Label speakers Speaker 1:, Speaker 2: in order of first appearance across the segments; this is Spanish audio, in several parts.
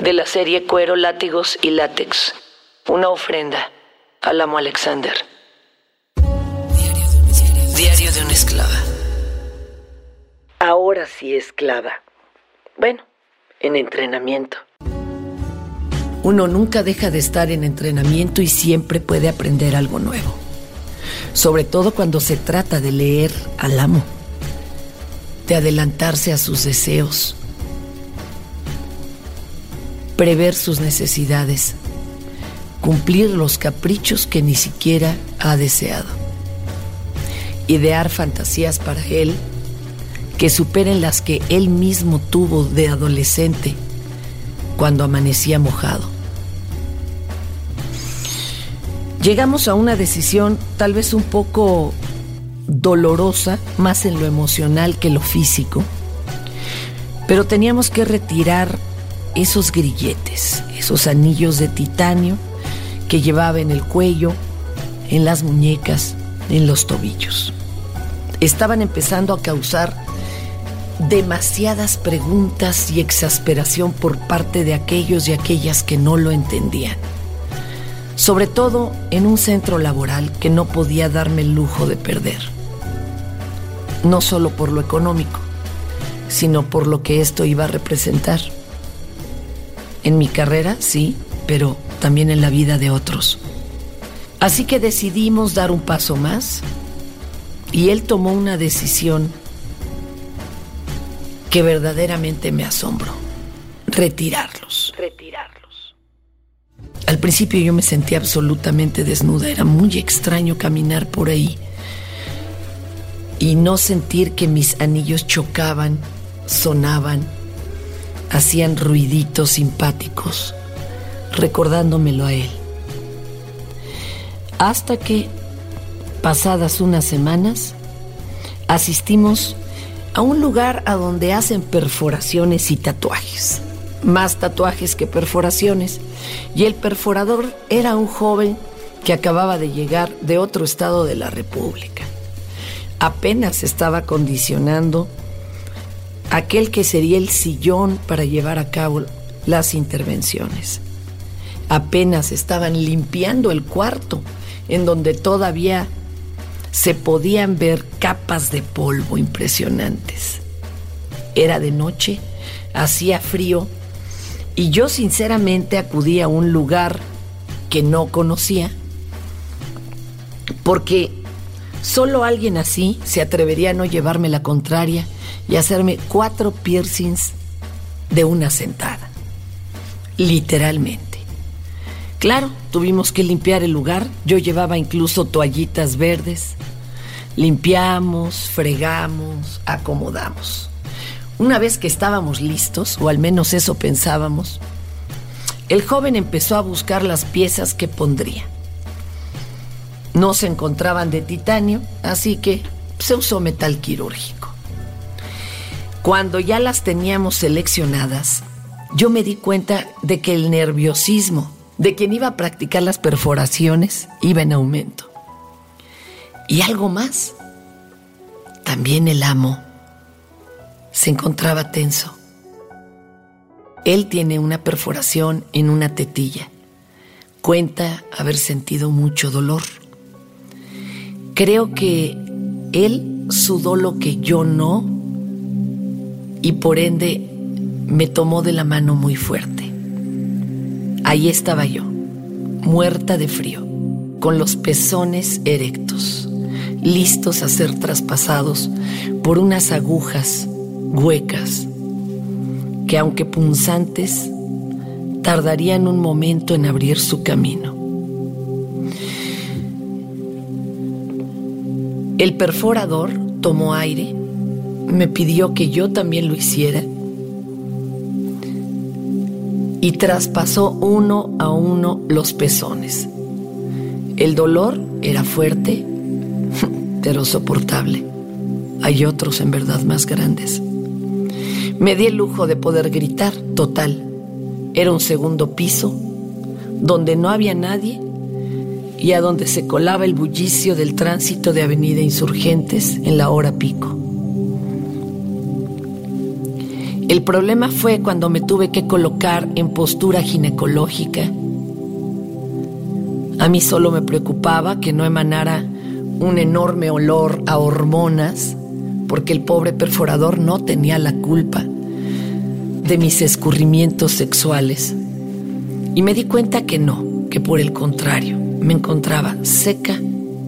Speaker 1: de la serie Cuero, Látigos y Látex. Una ofrenda al amo Alexander. Diario de una esclava. Ahora sí esclava. Bueno, en entrenamiento. Uno nunca deja de estar en entrenamiento y siempre puede aprender algo nuevo. Sobre todo cuando se trata de leer al amo, de adelantarse a sus deseos, prever sus necesidades, cumplir los caprichos que ni siquiera ha deseado, idear fantasías para él que superen las que él mismo tuvo de adolescente cuando amanecía mojado. Llegamos a una decisión tal vez un poco dolorosa, más en lo emocional que lo físico, pero teníamos que retirar esos grilletes, esos anillos de titanio que llevaba en el cuello, en las muñecas, en los tobillos. Estaban empezando a causar demasiadas preguntas y exasperación por parte de aquellos y aquellas que no lo entendían. Sobre todo en un centro laboral que no podía darme el lujo de perder. No solo por lo económico, sino por lo que esto iba a representar. En mi carrera, sí, pero también en la vida de otros. Así que decidimos dar un paso más y él tomó una decisión que verdaderamente me asombró. Retirarlos. Retirarlos. Al principio yo me sentía absolutamente desnuda. Era muy extraño caminar por ahí y no sentir que mis anillos chocaban, sonaban hacían ruiditos simpáticos, recordándomelo a él. Hasta que, pasadas unas semanas, asistimos a un lugar a donde hacen perforaciones y tatuajes. Más tatuajes que perforaciones. Y el perforador era un joven que acababa de llegar de otro estado de la República. Apenas estaba condicionando aquel que sería el sillón para llevar a cabo las intervenciones. Apenas estaban limpiando el cuarto en donde todavía se podían ver capas de polvo impresionantes. Era de noche, hacía frío y yo sinceramente acudí a un lugar que no conocía porque solo alguien así se atrevería a no llevarme la contraria y hacerme cuatro piercings de una sentada. Literalmente. Claro, tuvimos que limpiar el lugar. Yo llevaba incluso toallitas verdes. Limpiamos, fregamos, acomodamos. Una vez que estábamos listos, o al menos eso pensábamos, el joven empezó a buscar las piezas que pondría. No se encontraban de titanio, así que se usó metal quirúrgico. Cuando ya las teníamos seleccionadas, yo me di cuenta de que el nerviosismo de quien iba a practicar las perforaciones iba en aumento. Y algo más, también el amo se encontraba tenso. Él tiene una perforación en una tetilla. Cuenta haber sentido mucho dolor. Creo que él sudó lo que yo no y por ende me tomó de la mano muy fuerte. Ahí estaba yo, muerta de frío, con los pezones erectos, listos a ser traspasados por unas agujas huecas que aunque punzantes, tardarían un momento en abrir su camino. El perforador tomó aire me pidió que yo también lo hiciera. y traspasó uno a uno los pezones. El dolor era fuerte, pero soportable. Hay otros en verdad más grandes. Me di el lujo de poder gritar, total. Era un segundo piso, donde no había nadie y a donde se colaba el bullicio del tránsito de Avenida Insurgentes en la hora pico. El problema fue cuando me tuve que colocar en postura ginecológica. A mí solo me preocupaba que no emanara un enorme olor a hormonas, porque el pobre perforador no tenía la culpa de mis escurrimientos sexuales. Y me di cuenta que no, que por el contrario, me encontraba seca,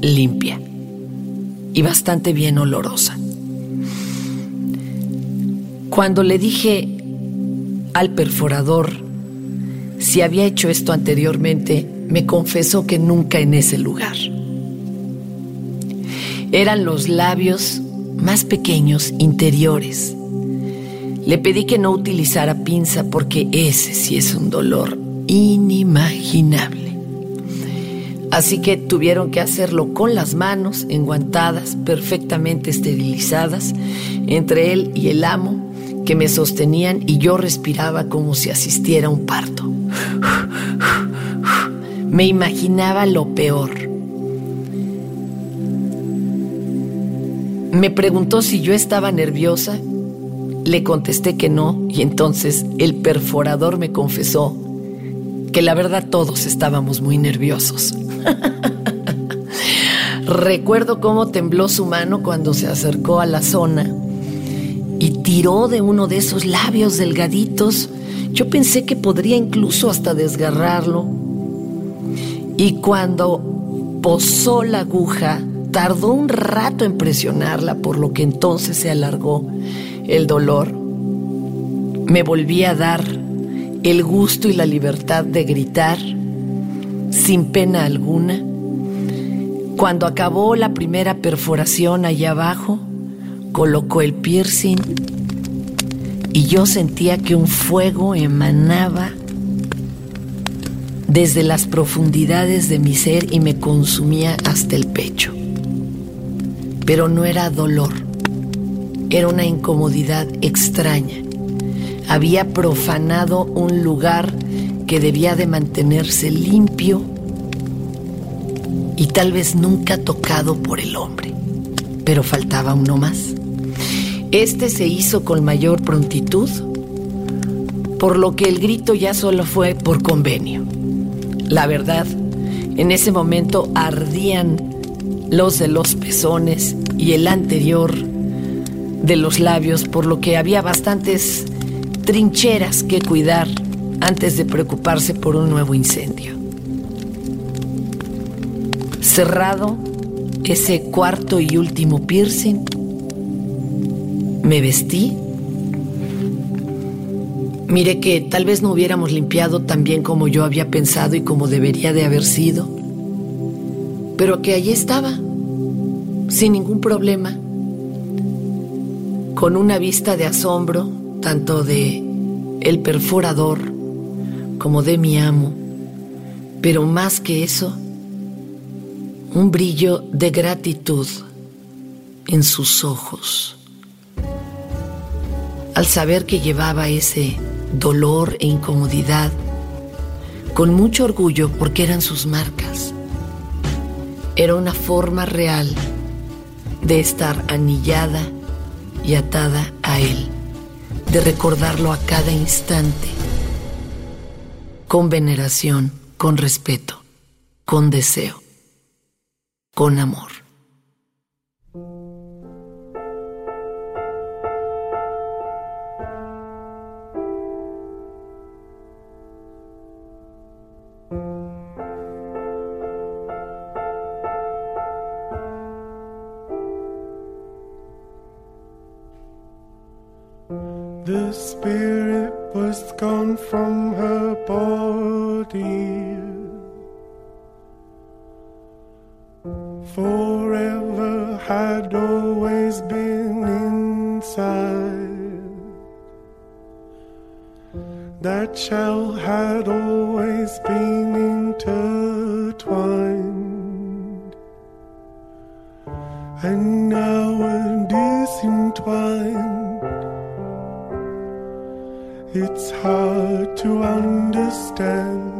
Speaker 1: limpia y bastante bien olorosa. Cuando le dije al perforador si había hecho esto anteriormente, me confesó que nunca en ese lugar. Eran los labios más pequeños interiores. Le pedí que no utilizara pinza porque ese sí es un dolor inimaginable. Así que tuvieron que hacerlo con las manos enguantadas, perfectamente esterilizadas, entre él y el amo que me sostenían y yo respiraba como si asistiera a un parto. Me imaginaba lo peor. Me preguntó si yo estaba nerviosa. Le contesté que no y entonces el perforador me confesó que la verdad todos estábamos muy nerviosos. Recuerdo cómo tembló su mano cuando se acercó a la zona y tiró de uno de esos labios delgaditos. Yo pensé que podría incluso hasta desgarrarlo. Y cuando posó la aguja, tardó un rato en presionarla, por lo que entonces se alargó el dolor. Me volví a dar el gusto y la libertad de gritar sin pena alguna. Cuando acabó la primera perforación allá abajo, colocó el piercing y yo sentía que un fuego emanaba desde las profundidades de mi ser y me consumía hasta el pecho. Pero no era dolor, era una incomodidad extraña. Había profanado un lugar que debía de mantenerse limpio y tal vez nunca tocado por el hombre. Pero faltaba uno más. Este se hizo con mayor prontitud, por lo que el grito ya solo fue por convenio. La verdad, en ese momento ardían los de los pezones y el anterior de los labios, por lo que había bastantes trincheras que cuidar antes de preocuparse por un nuevo incendio. Cerrado ese cuarto y último piercing, me vestí. Miré que tal vez no hubiéramos limpiado tan bien como yo había pensado y como debería de haber sido, pero que allí estaba, sin ningún problema, con una vista de asombro, tanto de el perforador como de mi amo, pero más que eso, un brillo de gratitud en sus ojos. Al saber que llevaba ese dolor e incomodidad, con mucho orgullo porque eran sus marcas. Era una forma real de estar anillada y atada a él, de recordarlo a cada instante con veneración, con respeto, con deseo, con amor.
Speaker 2: The spirit was gone from her body. Forever had always been inside. That shell had always been intertwined, and now it is entwined. It's hard to understand.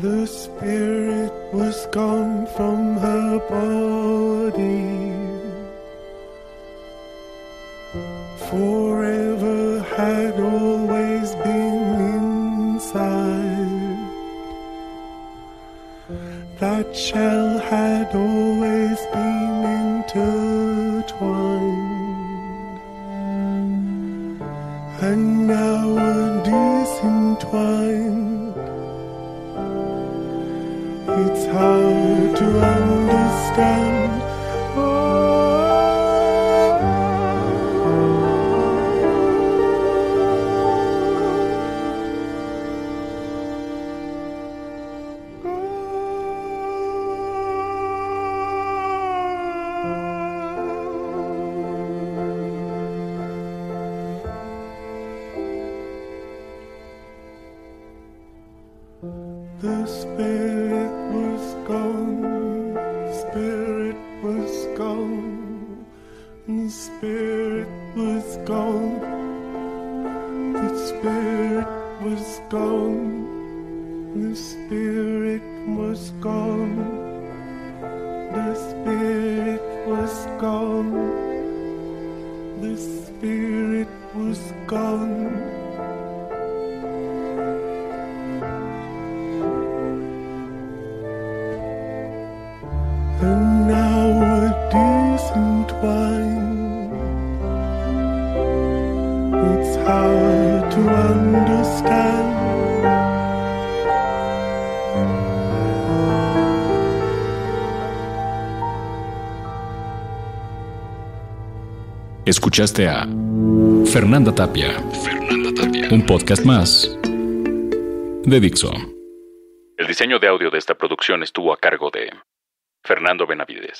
Speaker 2: The spirit was gone Forever had always been inside. That shell had always been intertwined. And now it is entwined. It's hard to understand. The spirit was gone, spirit was gone, the spirit was gone, the spirit was gone, the spirit was gone, the spirit was gone, the spirit was gone.
Speaker 3: Escuchaste a Fernanda Tapia. Fernanda Tapia. Un podcast más de Dixo. El diseño de audio de esta producción estuvo a cargo de Fernando Benavides.